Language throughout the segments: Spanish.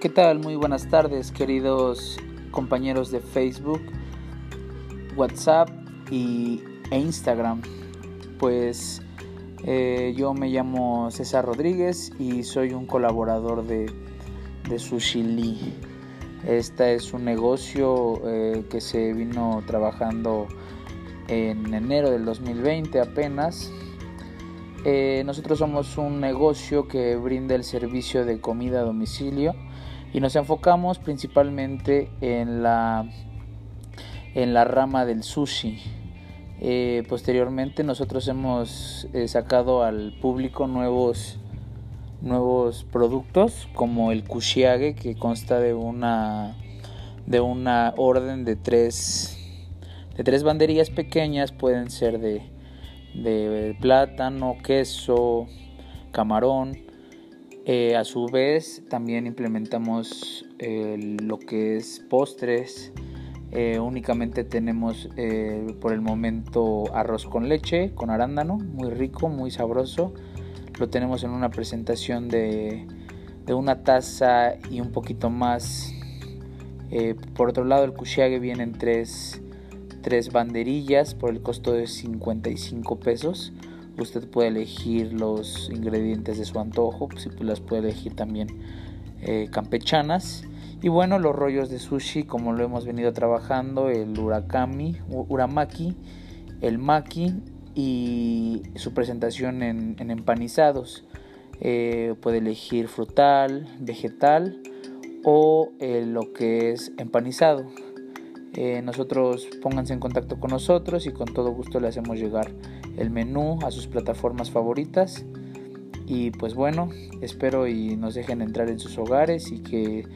¿Qué tal? Muy buenas tardes, queridos compañeros de Facebook, WhatsApp y, e Instagram. Pues eh, yo me llamo César Rodríguez y soy un colaborador de, de Sushi Lee. Este es un negocio eh, que se vino trabajando en enero del 2020 apenas. Eh, nosotros somos un negocio que brinda el servicio de comida a domicilio y nos enfocamos principalmente en la, en la rama del sushi. Eh, posteriormente nosotros hemos eh, sacado al público nuevos, nuevos productos como el kushiage que consta de una, de una orden de tres, de tres banderillas pequeñas, pueden ser de, de plátano, queso, camarón, eh, a su vez también implementamos eh, lo que es postres. Eh, únicamente tenemos por el momento arroz con leche, con arándano, muy rico, muy sabroso. Lo tenemos en una presentación de, de una taza y un poquito más. por otro lado el kushiage viene en tres, tres banderillas por el costo de 55 pesos. Usted puede elegir los ingredientes de su antojo, si las puede elegir también eh, campechanas. Y bueno, los rollos de sushi, como lo hemos venido trabajando, el urakami, uramaki, el maki y su presentación en, empanizados. Eh, puede elegir frutal, vegetal o eh, lo que es empanizado. Nosotros pónganse en contacto con nosotros y con todo gusto le hacemos llegar el menú a sus plataformas favoritas. Y pues bueno, espero y nos dejen entrar en sus hogares y que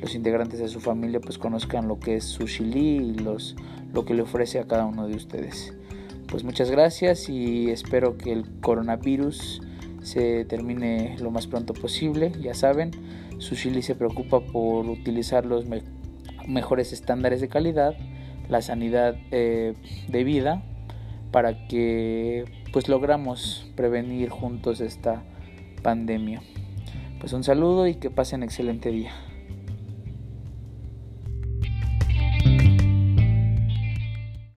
los integrantes de su familia pues conozcan lo que es Lee y los, lo que le ofrece a cada uno de ustedes. Pues muchas gracias y espero que el coronavirus se termine lo más pronto posible. Ya saben, Sushi Lee se preocupa por utilizar los mejores estándares de calidad, la sanidad eh, de vida para que pues logramos prevenir juntos esta pandemia. Pues un saludo y que pasen excelente día.